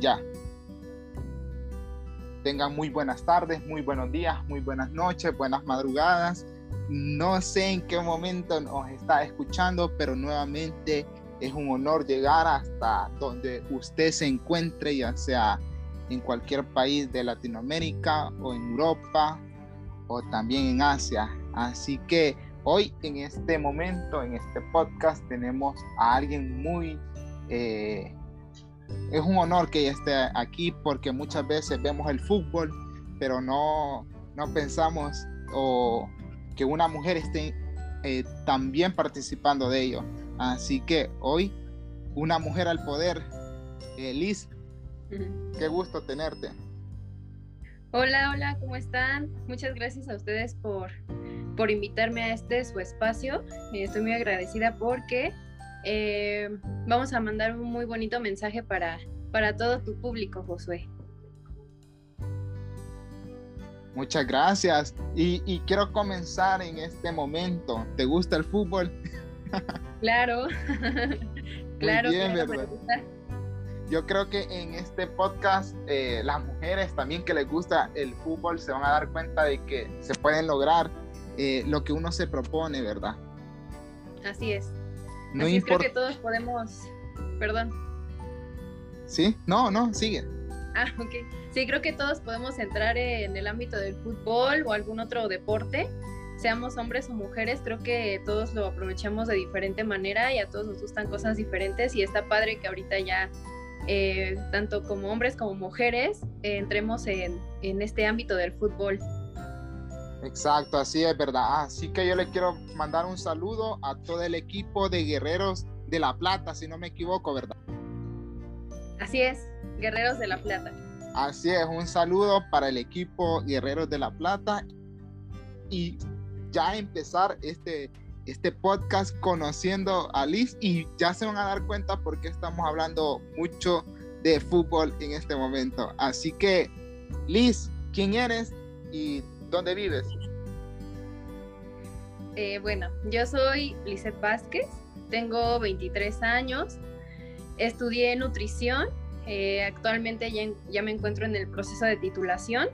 ya. Tengan muy buenas tardes, muy buenos días, muy buenas noches, buenas madrugadas. No sé en qué momento nos está escuchando, pero nuevamente es un honor llegar hasta donde usted se encuentre, ya sea en cualquier país de Latinoamérica o en Europa o también en Asia. Así que hoy en este momento, en este podcast, tenemos a alguien muy... Eh, es un honor que ella esté aquí porque muchas veces vemos el fútbol, pero no, no pensamos o que una mujer esté eh, también participando de ello. Así que hoy, una mujer al poder. Eh, Liz, qué gusto tenerte. Hola, hola, ¿cómo están? Muchas gracias a ustedes por, por invitarme a este su espacio. Estoy muy agradecida porque eh, vamos a mandar un muy bonito mensaje para, para todo tu público, Josué. Muchas gracias. Y, y, quiero comenzar en este momento. ¿Te gusta el fútbol? Claro, claro. Bien, ¿verdad? Yo creo que en este podcast eh, las mujeres también que les gusta el fútbol se van a dar cuenta de que se pueden lograr eh, lo que uno se propone, ¿verdad? Así es. No Así creo que todos podemos, perdón. Sí, no, no, sigue. Ah, ok. Sí, creo que todos podemos entrar en el ámbito del fútbol o algún otro deporte seamos hombres o mujeres, creo que todos lo aprovechamos de diferente manera y a todos nos gustan cosas diferentes y está padre que ahorita ya, eh, tanto como hombres como mujeres, eh, entremos en, en, este ámbito del fútbol. Exacto, así es verdad. Así que yo le quiero mandar un saludo a todo el equipo de Guerreros de la Plata, si no me equivoco, ¿verdad? Así es, Guerreros de la Plata. Así es, un saludo para el equipo Guerreros de la Plata y ya empezar este, este podcast conociendo a Liz y ya se van a dar cuenta porque estamos hablando mucho de fútbol en este momento. Así que, Liz, ¿quién eres y dónde vives? Eh, bueno, yo soy Lizeth Vázquez, tengo 23 años, estudié nutrición, eh, actualmente ya, me encuentro en el proceso de titulación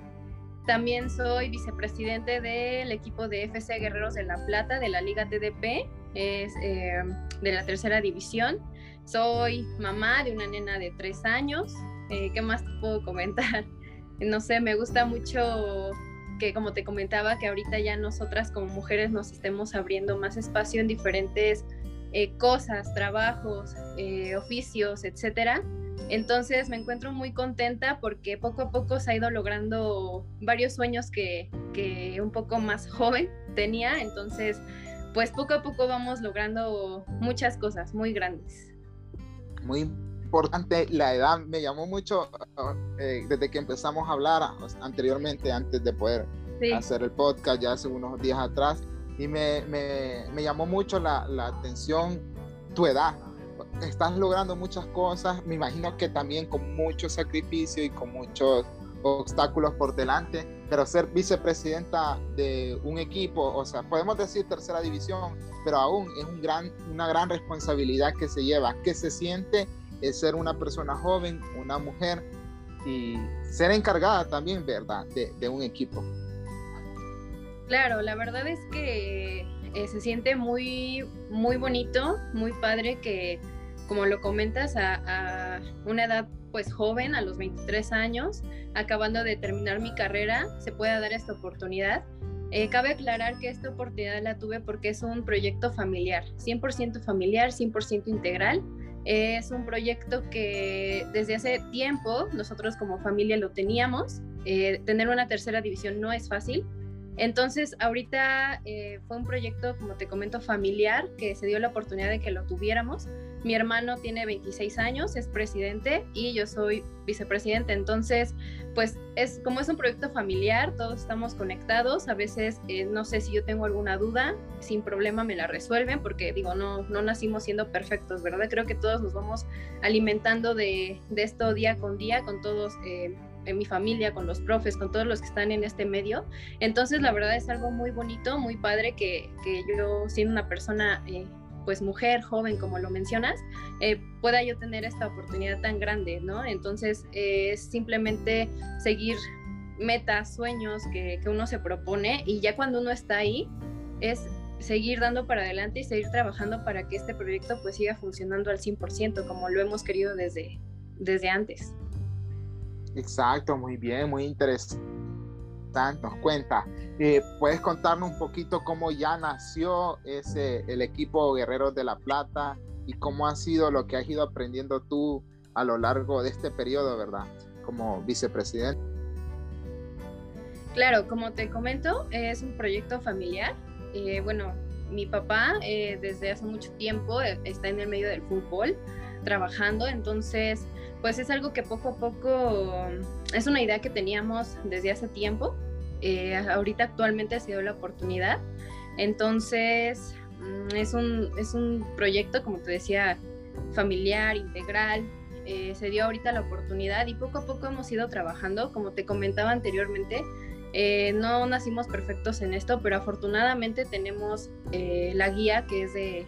también soy vicepresidente del equipo de FC Guerreros de la Plata de la Liga TDP, es eh, de la tercera división. Soy mamá de una nena de tres años. ¿Qué más te puedo comentar? No sé, me gusta mucho que como te comentaba, que ahorita ya nosotras como mujeres nos estemos abriendo más espacio en diferentes eh, cosas, trabajos, oficios, etcétera entonces me encuentro muy contenta porque poco a poco se ha ido logrando varios sueños que, un poco más joven tenía. Entonces, pues poco a poco vamos logrando muchas cosas muy grandes. Muy importante la edad, me llamó mucho eh, desde que empezamos a hablar anteriormente, antes de poder hacer el podcast, ya hace unos días atrás, y me, llamó mucho la, la atención tu edad, estás logrando muchas cosas, me imagino que también con mucho sacrificio y con muchos obstáculos por delante, pero ser vicepresidenta de un equipo, o sea, podemos decir tercera división, pero aún es un gran, una gran responsabilidad que se lleva, que se siente es ser una persona joven, una mujer y ser encargada también, ¿verdad?, de, un equipo. Claro, la verdad es que eh, se siente muy, muy bonito, muy padre que como lo comentas, a, una edad pues joven, a los 23 años, acabando de terminar mi carrera, se pueda dar esta oportunidad. Eh, cabe aclarar que esta oportunidad la tuve porque es un proyecto familiar, 100% familiar, 100% integral. Es un proyecto que desde hace tiempo nosotros como familia lo teníamos. Eh, tener una tercera división no es fácil. Entonces, ahorita eh, fue un proyecto, como te comento, familiar, que se dio la oportunidad de que lo tuviéramos mi hermano tiene 26 años, es presidente y yo soy vicepresidente. Entonces, pues es como es un proyecto familiar, todos estamos conectados. A veces eh, no sé si yo tengo alguna duda, sin problema me la resuelven porque digo, no, no nacimos siendo perfectos, ¿verdad? Creo que todos nos vamos alimentando de, esto día con día, con todos. Eh, en mi familia, con los profes, con todos los que están en este medio. Entonces, la verdad es algo muy bonito, muy padre que, que yo, siendo una persona eh, pues mujer joven, como lo mencionas, eh, pueda yo tener esta oportunidad tan grande, ¿no? Entonces es simplemente seguir metas, sueños que, que uno se propone y ya cuando uno está ahí es seguir dando para adelante y seguir trabajando para que este proyecto pues siga funcionando al 100% como lo hemos querido desde, desde antes. Exacto, muy bien, muy interesante. Nos cuenta, eh, ¿puedes contarnos un poquito cómo ya nació ese, el equipo Guerreros de la Plata y cómo ha sido lo que has ido aprendiendo tú a lo largo de este periodo, verdad? Como vicepresidente. Claro, como te comento, es un proyecto familiar. Eh, bueno, mi papá eh, desde hace mucho tiempo está en el medio del fútbol trabajando, entonces pues es algo que poco a poco es una idea que teníamos desde hace tiempo. Eh, ahorita actualmente ha sido la oportunidad. Entonces mm, es un, es un proyecto, como te decía, familiar, integral. Eh, se dio ahorita la oportunidad y poco a poco hemos ido trabajando. Como te comentaba anteriormente, eh, no nacimos perfectos en esto, pero afortunadamente tenemos la guía que es de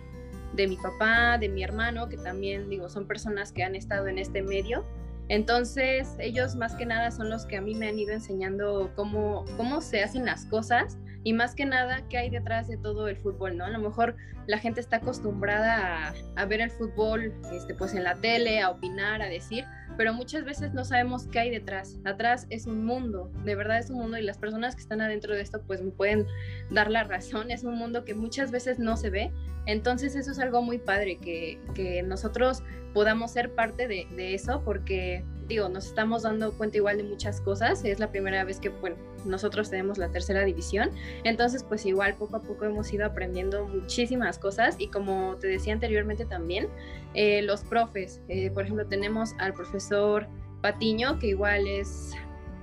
de mi papá, de mi hermano, que también digo, son personas que han estado en este medio. Entonces, ellos más que nada son los que a mí me han ido enseñando cómo, cómo se hacen las cosas y más que nada qué hay detrás de todo el fútbol, ¿no? A lo mejor la gente está acostumbrada a, ver el fútbol este, pues en la tele, a opinar, a decir, pero muchas veces no sabemos qué hay detrás. Atrás es un mundo, de verdad es un mundo y las personas que están adentro de esto pues me pueden dar la razón, es un mundo que muchas veces no se ve. Entonces eso es algo muy padre, que, que nosotros podamos ser parte de, de eso porque digo, nos estamos dando cuenta igual de muchas cosas. Es la primera vez que, bueno, nosotros tenemos la tercera división. Entonces, pues igual poco a poco hemos ido aprendiendo muchísimas cosas y como te decía anteriormente también, eh, los profes, eh, por ejemplo, tenemos al profesor Patiño, que igual es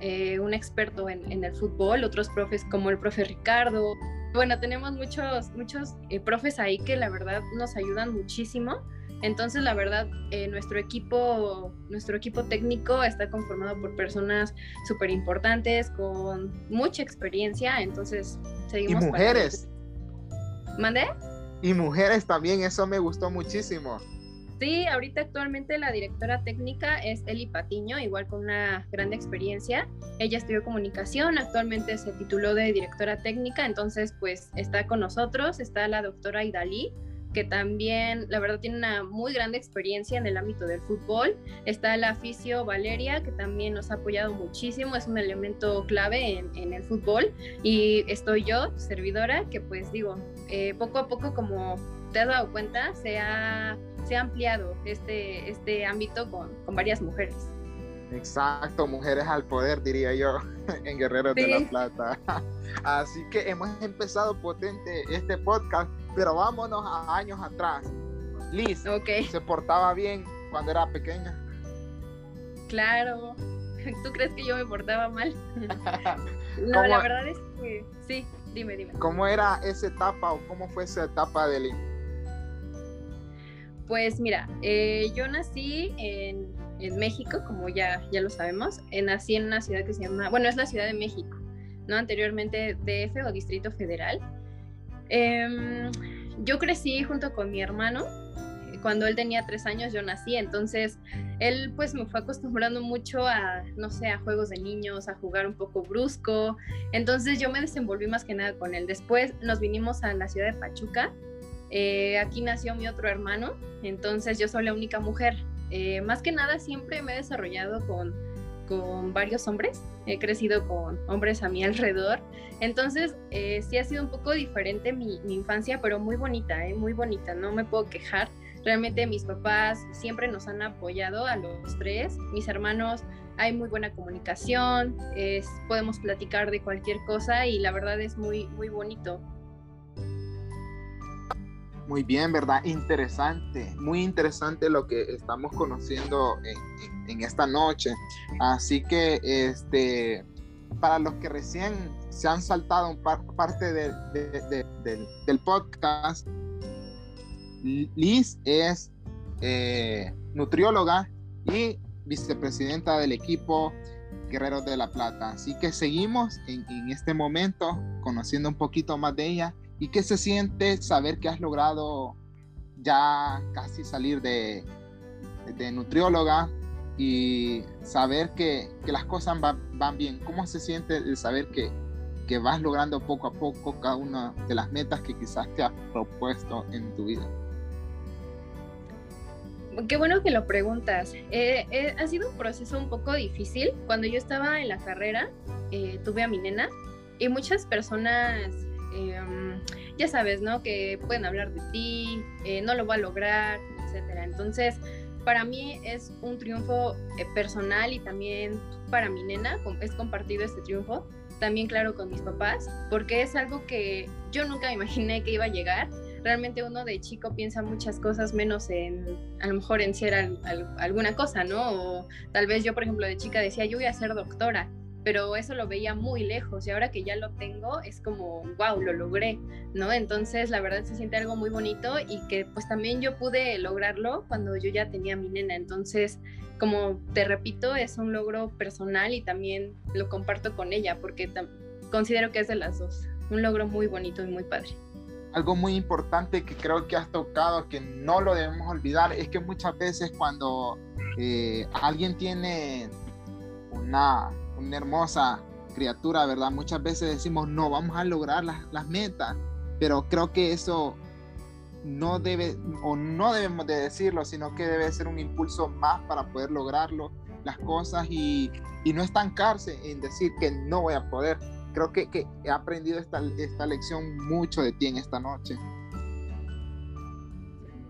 eh, un experto en, el fútbol, otros profes como el profe Ricardo. Bueno, tenemos muchos, muchos profes ahí que la verdad nos ayudan muchísimo entonces, la verdad, eh, nuestro equipo, nuestro equipo técnico está conformado por personas súper importantes, con mucha experiencia. Entonces, seguimos. Y mujeres. ¿Mandé? Y mujeres también, eso me gustó muchísimo. Sí, ahorita actualmente la directora técnica es Eli Patiño, igual con una gran experiencia. Ella estudió comunicación, actualmente se tituló de directora técnica, entonces pues está con nosotros, está la doctora Idalí, que también, la verdad, tiene una muy grande experiencia en el ámbito del fútbol. Está la aficio Valeria, que también nos ha apoyado muchísimo, es un elemento clave en, el fútbol. Y estoy yo, servidora, que pues digo, eh, poco a poco, como te has dado cuenta, se ha, se ha ampliado este, este ámbito con, con varias mujeres. Exacto, mujeres al poder, diría yo, en Guerreros de la Plata. Así que hemos empezado potente este podcast pero vámonos a años atrás. Liz se portaba bien cuando era pequeña. Claro. ¿Tú crees que yo me portaba mal? no, la verdad es que sí, dime, dime. ¿Cómo era esa etapa o cómo fue esa etapa de Liz? Pues mira, eh, yo nací en, en, México, como ya, ya lo sabemos. Eh, nací en una ciudad que se llama, bueno, es la Ciudad de México, ¿no? Anteriormente DF o Distrito Federal. Em, yo crecí junto con mi hermano. Cuando él tenía tres años yo nací, entonces él pues me fue acostumbrando mucho a, no sé, a juegos de niños, a jugar un poco brusco. Entonces yo me desenvolví más que nada con él. Después nos vinimos a la ciudad de Pachuca. Eh, aquí nació mi otro hermano, entonces yo soy la única mujer. Eh, más que nada siempre me he desarrollado con con varios hombres, he crecido con hombres a mi alrededor, entonces eh, sí ha sido un poco diferente mi, infancia, pero muy bonita, eh, muy bonita, no me puedo quejar. Realmente mis papás siempre nos han apoyado a los tres, mis hermanos, hay muy buena comunicación, es, podemos platicar de cualquier cosa y la verdad es muy, muy bonito. Muy bien, ¿verdad? Interesante, muy interesante lo que estamos conociendo en, esta noche. Así que, este, para los que recién se han saltado un parte del podcast, Liz es eh, nutrióloga y vicepresidenta del equipo Guerreros de la Plata. Así que seguimos en, en este momento conociendo un poquito más de ella ¿Y qué se siente saber que has logrado ya casi salir de, de nutrióloga y saber que, que las cosas van, van, bien. ¿Cómo se siente el saber que, que vas logrando poco a poco cada una de las metas que quizás te has propuesto en tu vida? Qué bueno que lo preguntas. Eh, eh, ha sido un proceso un poco difícil. Cuando yo estaba en la carrera, eh, tuve a mi nena y muchas personas, em, ya sabes, ¿no? Que pueden hablar de ti, no lo va a lograr, etcétera. Entonces, para mí es un triunfo personal y también para mi nena, es compartido este triunfo. También, claro, con mis papás, porque es algo que yo nunca me imaginé que iba a llegar realmente uno de chico piensa muchas cosas menos en, a lo mejor en ser alguna cosa, ¿no? O tal vez yo, por ejemplo, de chica decía, yo voy a ser doctora, pero eso lo veía muy lejos y ahora que ya lo tengo es como, wow, lo logré, ¿no? Entonces, la verdad se siente algo muy bonito y que pues también yo pude lograrlo cuando yo ya tenía mi nena. Entonces, como te repito, es un logro personal y también lo comparto con ella porque considero que es de las dos. Un logro muy bonito y muy padre algo muy importante que creo que has tocado, que no lo debemos olvidar, es que muchas veces cuando eh, alguien tiene una, una, hermosa criatura, ¿verdad? Muchas veces decimos, no, vamos a lograr las, las metas, pero creo que eso no debe, o no debemos de decirlo, sino que debe ser un impulso más para poder lograrlo, las cosas y, y no estancarse en decir que no voy a poder, creo que, que he aprendido esta, esta lección mucho de ti en esta noche.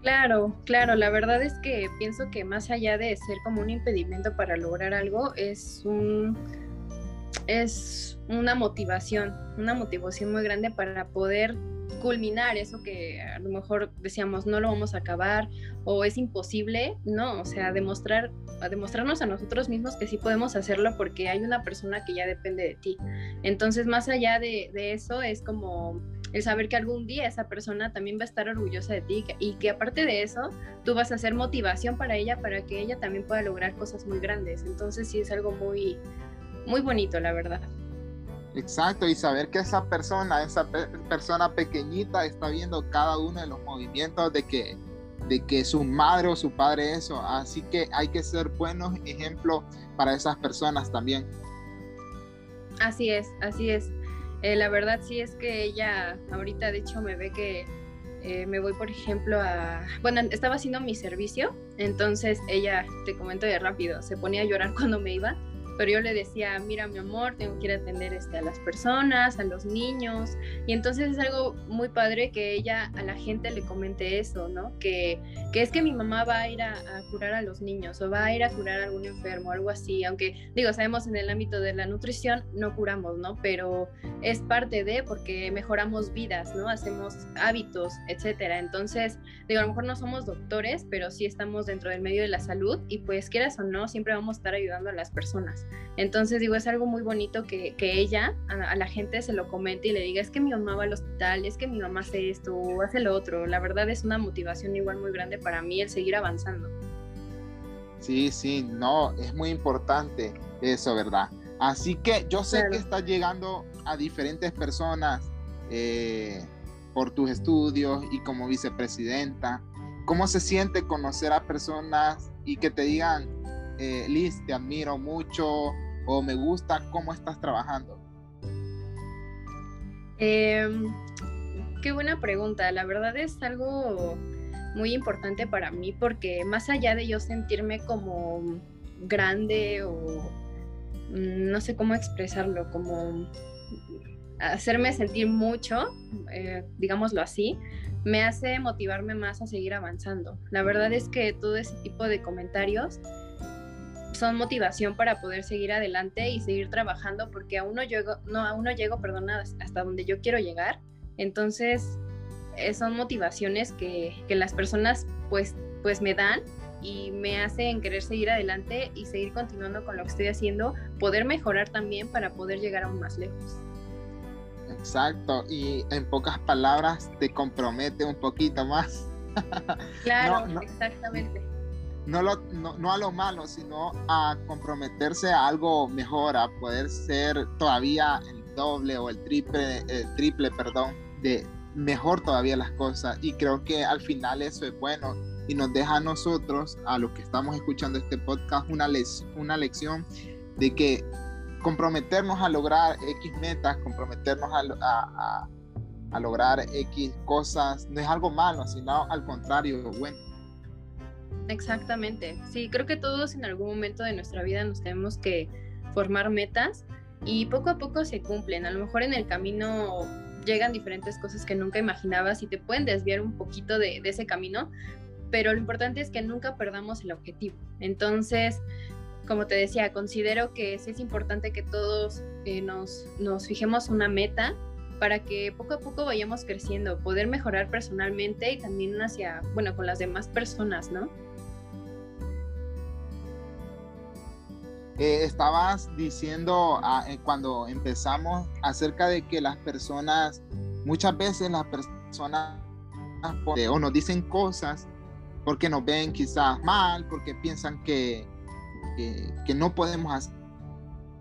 Claro, claro, la verdad es que pienso que más allá de ser como un impedimento para lograr algo, es un es una motivación, una motivación muy grande para poder culminar eso que a lo mejor decíamos no lo vamos a acabar o es imposible, no, o sea, demostrar, a demostrarnos a nosotros mismos que sí podemos hacerlo porque hay una persona que ya depende de ti. Entonces, más allá de, de eso, es como el saber que algún día esa persona también va a estar orgullosa de ti y que aparte de eso, tú vas a ser motivación para ella, para que ella también pueda lograr cosas muy grandes. Entonces, sí es algo muy, muy bonito, la verdad. Exacto, y saber que esa persona, esa persona pequeñita está viendo cada uno de los movimientos de que, de que su madre o su padre eso. Así que hay que ser buenos ejemplos para esas personas también. Así es, así es. Eh, la verdad sí es que ella ahorita de hecho me ve que eh, me voy por ejemplo a... Bueno, estaba haciendo mi servicio, entonces ella, te comento de rápido, se ponía a llorar cuando me iba pero yo le decía, mira mi amor, tengo que ir a atender este, a las personas, a los niños, y entonces es algo muy padre que ella a la gente le comente eso, ¿no? Que, que es que mi mamá va a ir a, curar a los niños o va a ir a curar a algún enfermo, algo así, aunque digo, sabemos en el ámbito de la nutrición no curamos, ¿no? Pero es parte de porque mejoramos vidas, ¿no? Hacemos hábitos, etcétera. Entonces, digo, a lo mejor no somos doctores, pero sí estamos dentro del medio de la salud y pues quieras o no, siempre vamos a estar ayudando a las personas. Entonces digo, es algo muy bonito que, ella a, la gente se lo comente y le diga, es que mi mamá va al hospital, es que mi mamá hace esto o hace lo otro. La verdad es una motivación igual muy grande para mí el seguir avanzando. Sí, sí, no, es muy importante eso, ¿verdad? Así que yo sé que estás llegando a diferentes personas eh, por tus estudios y como vicepresidenta. ¿Cómo se siente conocer a personas y que te digan, eh, Liz, te admiro mucho o me gusta cómo estás trabajando? Em, qué buena pregunta. La verdad es algo muy importante para mí porque más allá de yo sentirme como grande o mm, no sé cómo expresarlo, como hacerme sentir mucho, eh, digámoslo así, me hace motivarme más a seguir avanzando. La verdad es que todo ese tipo de comentarios son motivación para poder seguir adelante y seguir trabajando porque aún no llego, no, aún no llego, perdón, hasta donde yo quiero llegar. Entonces, eh, son motivaciones que, que, las personas pues, pues me dan y me hacen querer seguir adelante y seguir continuando con lo que estoy haciendo, poder mejorar también para poder llegar aún más lejos. Exacto, y en pocas palabras te compromete un poquito más. Claro, exactamente no, a lo malo, sino a comprometerse a algo mejor, a poder ser todavía el doble o el triple, el triple, perdón, de, mejor todavía las cosas y creo que al final eso es bueno y nos deja a nosotros, a los que estamos escuchando este podcast, una, una lección de que comprometernos a lograr X metas, comprometernos a, a, lograr X cosas, no es algo malo, sino al contrario, bueno. Exactamente, sí, creo que todos en algún momento de nuestra vida nos tenemos que formar metas y poco a poco se cumplen. A lo mejor en el camino llegan diferentes cosas que nunca imaginabas y te pueden desviar un poquito de, ese camino, pero lo importante es que nunca perdamos el objetivo. Entonces, como te decía, considero que sí es importante que todos eh, nos, nos fijemos una meta para que poco a poco vayamos creciendo, poder mejorar personalmente y también hacia, bueno, con las demás personas, ¿no? Eh, estabas diciendo ah, eh, cuando empezamos acerca de que las personas, muchas veces las personas o nos dicen cosas porque nos ven quizás mal, porque piensan que, que, no podemos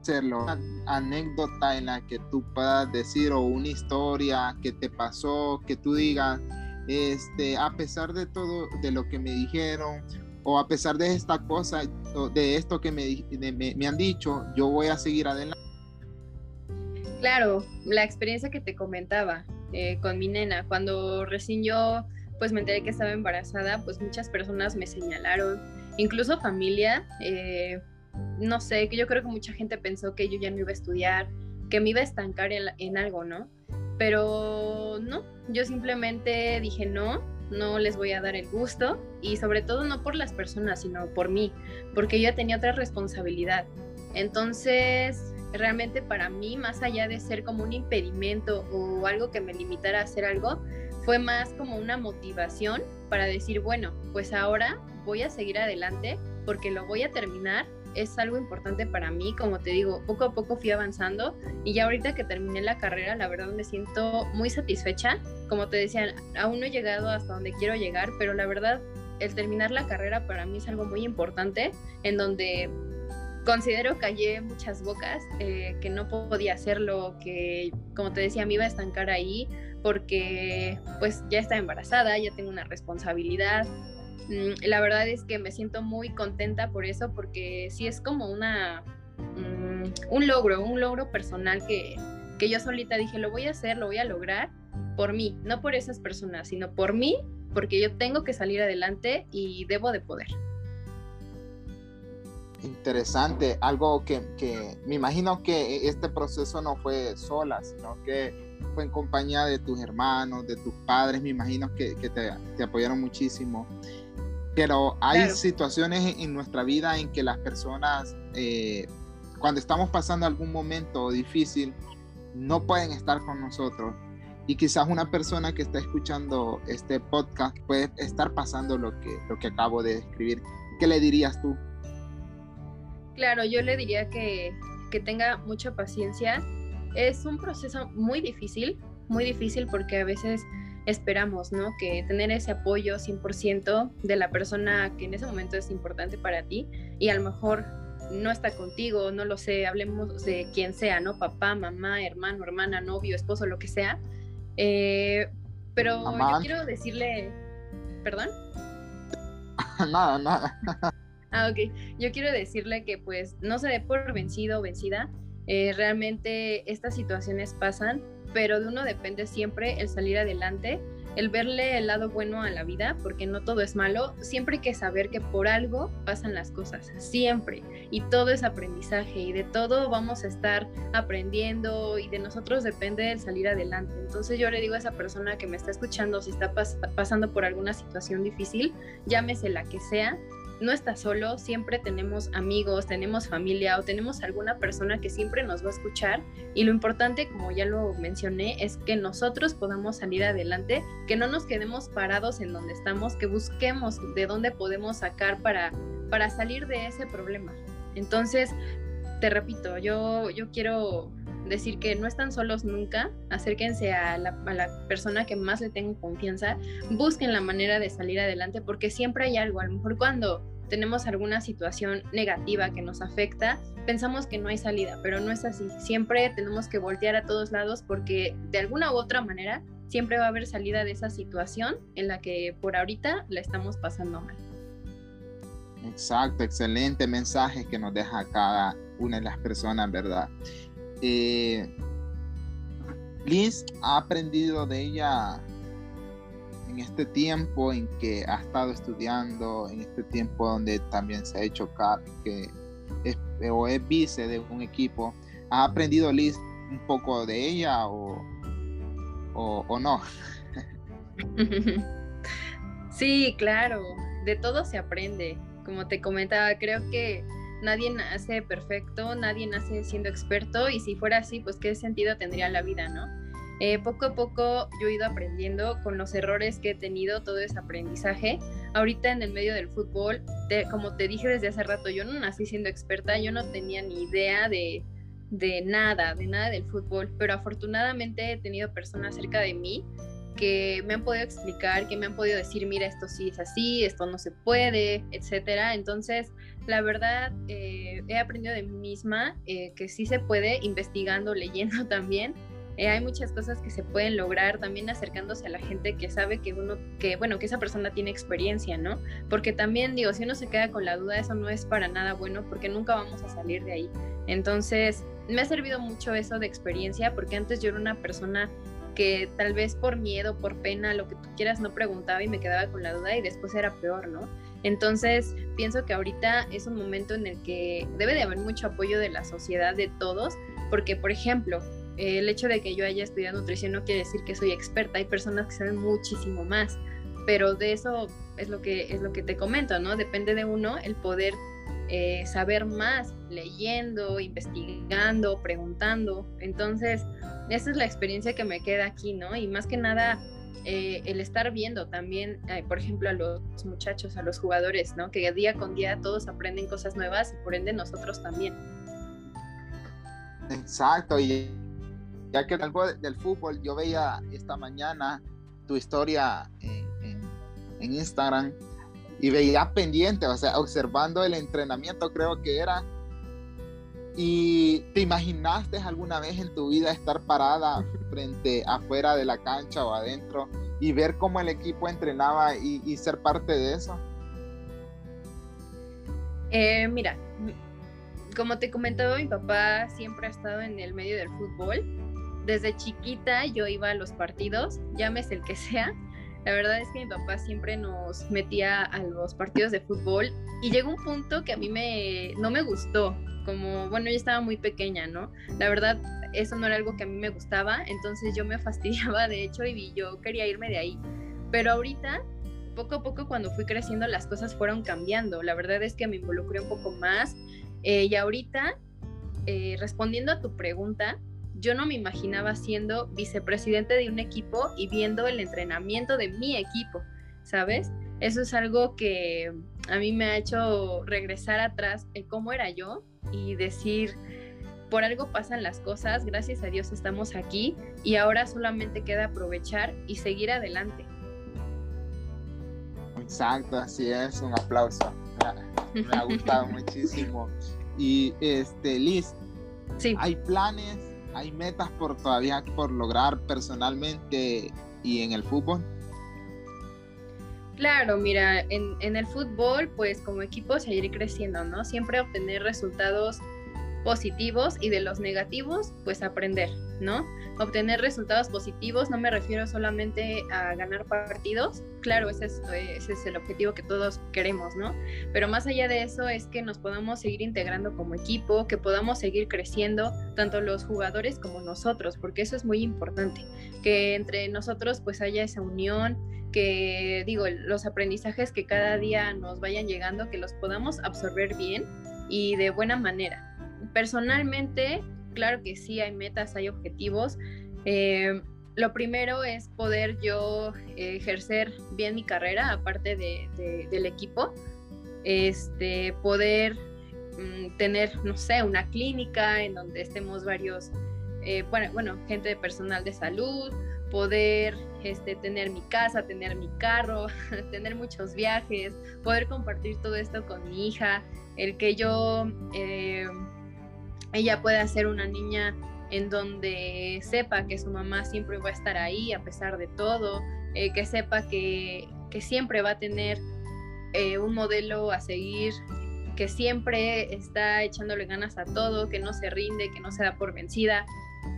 hacerlo. Una anécdota en la que tú puedas decir o una historia que te pasó, que tú digas, este, a pesar de todo, de lo que me dijeron, o a pesar de esta cosa, de esto que me, me, han dicho, yo voy a seguir adelante. Claro, la experiencia que te comentaba eh, con mi nena, cuando recién yo pues me enteré que estaba embarazada, pues muchas personas me señalaron, incluso familia, eh, no sé, que yo creo que mucha gente pensó que yo ya no iba a estudiar, que me iba a estancar en, algo, ¿no? Pero no, yo simplemente dije no, no les voy a dar el gusto y sobre todo no por las personas, sino por mí, porque yo ya tenía otra responsabilidad. Entonces, realmente para mí, más allá de ser como un impedimento o algo que me limitara a hacer algo, fue más como una motivación para decir, bueno, pues ahora voy a seguir adelante porque lo voy a terminar. Es algo importante para mí, como te digo, poco a poco fui avanzando y ya ahorita que terminé la carrera, la verdad me siento muy satisfecha. Como te decía, aún no he llegado hasta donde quiero llegar, pero la verdad, el terminar la carrera para mí es algo muy importante, en donde considero que hallé muchas bocas, eh, que no podía hacerlo, que como te decía, me iba a estancar ahí porque pues ya está embarazada, ya tengo una responsabilidad. Mm, la verdad es que me siento muy contenta por eso, porque sí es como una, mm, un logro, un logro personal que, que yo solita dije, lo voy a hacer, lo voy a lograr por mí, no por esas personas, sino por mí, porque yo tengo que salir adelante y debo de poder. Interesante, algo que, que me imagino que este proceso no fue sola, sino que fue en compañía de tus hermanos, de tus padres, me imagino que, que te, te, apoyaron muchísimo. Pero hay situaciones en nuestra vida en que las personas, eh, cuando estamos pasando algún momento difícil, no pueden estar con nosotros. Y quizás una persona que está escuchando este podcast puede estar pasando lo que, lo que acabo de describir. ¿Qué le dirías tú? Claro, yo le diría que, que tenga mucha paciencia es un proceso muy difícil, muy difícil porque a veces esperamos, ¿no? Que tener ese apoyo 100% de la persona que en ese momento es importante para ti y a lo mejor no está contigo, no lo sé, hablemos de quien sea, ¿no? Papá, mamá, hermano, hermana, novio, esposo, lo que sea. Eh, pero yo quiero decirle, ¿perdón? nada, nada. ah, ok. Yo quiero decirle que pues no se dé por vencido o vencida, eh, realmente estas situaciones pasan, pero de uno depende siempre el salir adelante, el verle el lado bueno a la vida, porque no todo es malo, siempre hay que saber que por algo pasan las cosas, siempre, y todo es aprendizaje, y de todo vamos a estar aprendiendo, y de nosotros depende el salir adelante. Entonces yo le digo a esa persona que me está escuchando, si está pasando por alguna situación difícil, llámese la que sea, no estás solo, siempre tenemos amigos, tenemos familia o tenemos alguna persona que siempre nos va a escuchar y lo importante, como ya lo mencioné, es que nosotros podamos salir adelante, que no nos quedemos parados en donde estamos, que busquemos de dónde podemos sacar para, para salir de ese problema. Entonces, te repito, yo, yo quiero decir que no están solos nunca, acérquense a la, a la, persona que más le tenga confianza, busquen la manera de salir adelante porque siempre hay algo, a lo mejor cuando tenemos alguna situación negativa que nos afecta, pensamos que no hay salida, pero no es así. Siempre tenemos que voltear a todos lados porque de alguna u otra manera siempre va a haber salida de esa situación en la que por ahorita la estamos pasando mal. Exacto, excelente mensaje que nos deja cada una de las personas, ¿verdad? Eh, Liz ha aprendido de ella en este tiempo en que ha estado estudiando, en este tiempo donde también se ha hecho cap, que es, o es vice de un equipo, ¿ha aprendido Liz un poco de ella o, o, no? Sí, claro, de todo se aprende. Como te comentaba, creo que nadie nace perfecto, nadie nace siendo experto y si fuera así, pues qué sentido tendría la vida, ¿no? Eh, poco a poco yo he ido aprendiendo con los errores que he tenido, todo ese aprendizaje. Ahorita en el medio del fútbol, como te dije desde hace rato, yo no nací siendo experta, yo no tenía ni idea de, de nada, de nada del fútbol, pero afortunadamente he tenido personas cerca de mí que me han podido explicar, que me han podido decir, mira, esto sí es así, esto no se puede, etcétera. Entonces, la verdad, eh, he aprendido de mí misma eh, que sí se puede, investigando, leyendo también. Eh, hay muchas cosas que se pueden lograr también acercándose a la gente que sabe que uno, que bueno, que esa persona tiene experiencia, ¿no? Porque también digo, si uno se queda con la duda, eso no es para nada bueno porque nunca vamos a salir de ahí. Entonces, me ha servido mucho eso de experiencia porque antes yo era una persona que tal vez por miedo, por pena, lo que tú quieras, no preguntaba y me quedaba con la duda y después era peor, ¿no? Entonces, pienso que ahorita es un momento en el que debe de haber mucho apoyo de la sociedad, de todos, porque, por ejemplo, el hecho de que yo haya estudiado nutrición no quiere decir que soy experta, hay personas que saben muchísimo más, pero de eso es lo que, es lo que te comento, ¿no? Depende de uno el poder eh, saber más leyendo, investigando, preguntando. Entonces, esa es la experiencia que me queda aquí, ¿no? Y más que nada, eh, el estar viendo también, eh, por ejemplo, a los muchachos, a los jugadores, ¿no? Que día con día todos aprenden cosas nuevas y por ende nosotros también. Exacto, y ya que algo del fútbol, yo veía esta mañana tu historia en, en Instagram y veía pendiente, o sea, observando el entrenamiento creo que era. ¿Y te imaginaste alguna vez en tu vida estar parada frente afuera de la cancha o adentro y ver cómo el equipo entrenaba y, ser parte de eso? Eh, mira, como te comentaba, mi papá siempre ha estado en el medio del fútbol. Desde chiquita yo iba a los partidos, llámese el que sea, la verdad es que mi papá siempre nos metía a los partidos de fútbol y llegó un punto que a mí me, no me gustó, como, bueno, yo estaba muy pequeña, ¿no? La verdad, eso no era algo que a mí me gustaba, entonces yo me fastidiaba, de hecho, y yo quería irme de ahí. Pero ahorita, poco a poco, cuando fui creciendo, las cosas fueron cambiando. La verdad es que me involucré un poco más eh, y ahorita, eh, respondiendo a tu pregunta, yo no me imaginaba siendo vicepresidente de un equipo y viendo el entrenamiento de mi equipo, ¿sabes? Eso es algo que a mí me ha hecho regresar atrás en cómo era yo y decir, por algo pasan las cosas, gracias a Dios estamos aquí y ahora solamente queda aprovechar y seguir adelante. Exacto, así es, un aplauso. Me ha gustado muchísimo. Y este, Liz, sí. ¿hay planes hay metas por todavía por lograr personalmente y en el fútbol? Claro, mira, en, en el fútbol, pues como equipo seguir creciendo, ¿no? Siempre obtener resultados positivos y de los negativos, pues aprender, ¿no? Obtener resultados positivos, no me refiero solamente a ganar partidos, claro, ese es, el objetivo que todos queremos, ¿no? Pero más allá de eso es que nos podamos seguir integrando como equipo, que podamos seguir creciendo, tanto los jugadores como nosotros, porque eso es muy importante, que entre nosotros pues haya esa unión, que digo, los aprendizajes que cada día nos vayan llegando, que los podamos absorber bien y de buena manera personalmente, claro que sí, hay metas, hay objetivos. Eh, lo primero es poder yo ejercer bien mi carrera, aparte del equipo. Este, poder mm, tener, no sé, una clínica en donde estemos varios, eh, bueno, bueno, gente de personal de salud, poder este, tener mi casa, tener mi carro, tener muchos viajes, poder compartir todo esto con mi hija, el que yo... Eh, ella puede ser una niña en donde sepa que su mamá siempre va a estar ahí a pesar de todo, eh, que sepa que, que, siempre va a tener eh, un modelo a seguir, que siempre está echándole ganas a todo, que no se rinde, que no se da por vencida.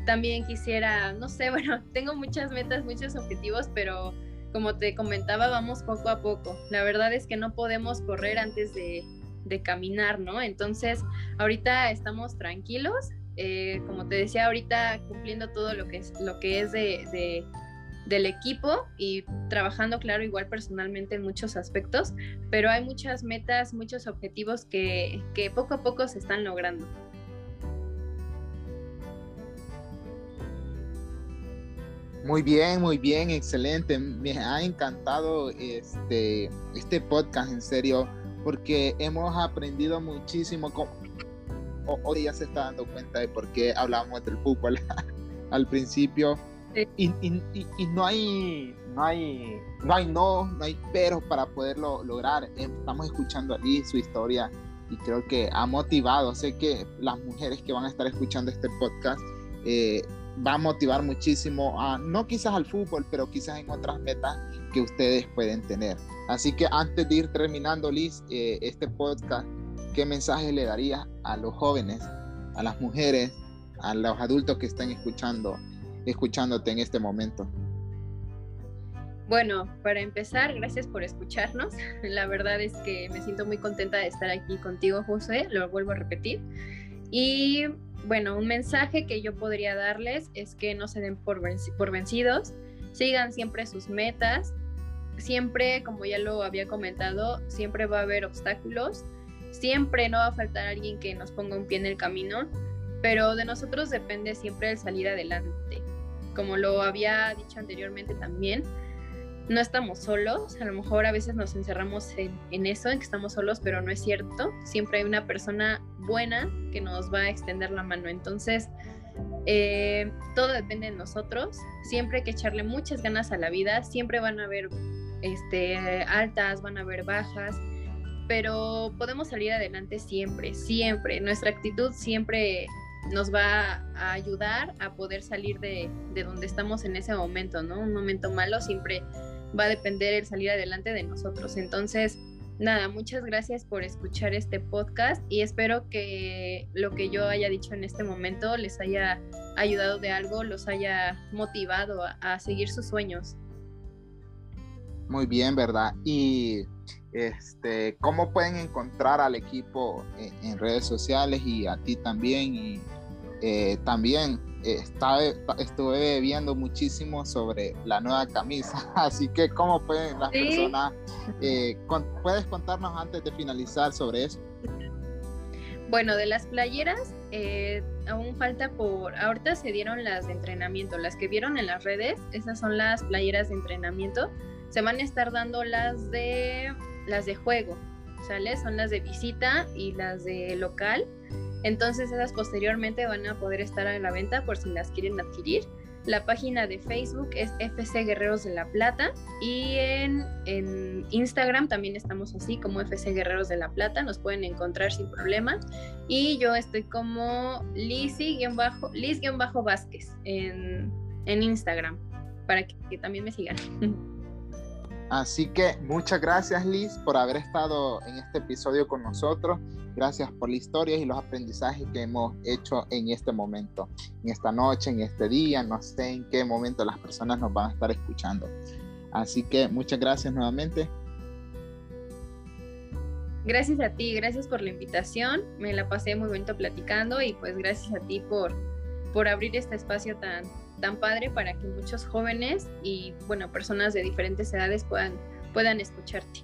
También quisiera, no sé, bueno, tengo muchas metas, muchos objetivos, pero como te comentaba, vamos poco a poco. La verdad es que no podemos correr antes de, de caminar, ¿no? Entonces, ahorita estamos tranquilos, eh, como te decía, ahorita cumpliendo todo lo que es, lo que es de, del equipo y trabajando, claro, igual personalmente en muchos aspectos, pero hay muchas metas, muchos objetivos que, que poco a poco se están logrando. Muy bien, muy bien, excelente. Me ha encantado este, este podcast, en serio, porque hemos aprendido muchísimo. Hoy ya se está dando cuenta de por qué hablamos del fútbol al principio. Y, no hay no hay no hay no no hay pero para poderlo lograr estamos escuchando allí su historia y creo que ha motivado sé que las mujeres que van a estar escuchando este podcast eh, va a motivar muchísimo a, no quizás al fútbol, pero quizás en otras metas que ustedes pueden tener. Así que antes de ir terminando, Liz, eh, este podcast, ¿qué mensaje le darías a los jóvenes, a las mujeres, a los adultos que están escuchando, escuchándote en este momento? Bueno, para empezar, gracias por escucharnos. La verdad es que me siento muy contenta de estar aquí contigo, José, lo vuelvo a repetir. Y bueno, un mensaje que yo podría darles es que no se den por, vencidos, sigan siempre sus metas, siempre, como ya lo había comentado, siempre va a haber obstáculos, siempre no va a faltar alguien que nos ponga un pie en el camino, pero de nosotros depende siempre el salir adelante. Como lo había dicho anteriormente también, no estamos solos, a lo mejor a veces nos encerramos en, eso, en que estamos solos, pero no es cierto. Siempre hay una persona buena que nos va a extender la mano. Entonces, eh, todo depende de nosotros. Siempre hay que echarle muchas ganas a la vida. Siempre van a haber este, altas, van a haber bajas, pero podemos salir adelante siempre, siempre. Nuestra actitud siempre nos va a ayudar a poder salir de donde estamos en ese momento, ¿no? Un momento malo siempre va a depender el salir adelante de nosotros. Entonces, nada, muchas gracias por escuchar este podcast y espero que lo que yo haya dicho en este momento les haya ayudado de algo, los haya motivado a, seguir sus sueños. Muy bien, ¿verdad? Y este, ¿cómo pueden encontrar al equipo en, redes sociales y a ti también? Y eh, también estuve viendo muchísimo sobre la nueva camisa, así que cómo pueden las personas, eh, ¿puedes contarnos antes de finalizar sobre eso? Bueno, de las playeras, eh, aún falta por, ahorita se dieron las de entrenamiento, las que vieron en las redes, esas son las playeras de entrenamiento, se van a estar dando las de, las de juego, ¿sale? Son las de visita y las de local entonces esas posteriormente van a poder estar a la venta por si las quieren adquirir. La página de Facebook es FC Guerreros de la Plata y en, Instagram también estamos así como FC Guerreros de la Plata, nos pueden encontrar sin problema. Y yo estoy como Liz-Vázquez en, en Instagram para que también me sigan. Así que muchas gracias Liz por haber estado en este episodio con nosotros. Gracias por las historias y los aprendizajes que hemos hecho en este momento, en esta noche, en este día. No sé en qué momento las personas nos van a estar escuchando. Así que muchas gracias nuevamente. Gracias a ti, gracias por la invitación. Me la pasé muy bonito platicando y pues gracias a ti por, por abrir este espacio tan, tan padre para que muchos jóvenes y, bueno, personas de diferentes edades puedan, puedan escucharte.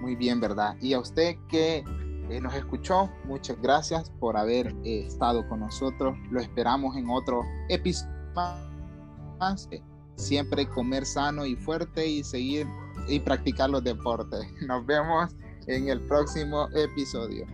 Muy bien, ¿verdad? Y a usted que eh, nos escuchó, muchas gracias por haber eh, estado con nosotros. Lo esperamos en otro episodio más. Siempre comer sano y fuerte y seguir y practicar los deportes. Nos vemos en el próximo episodio.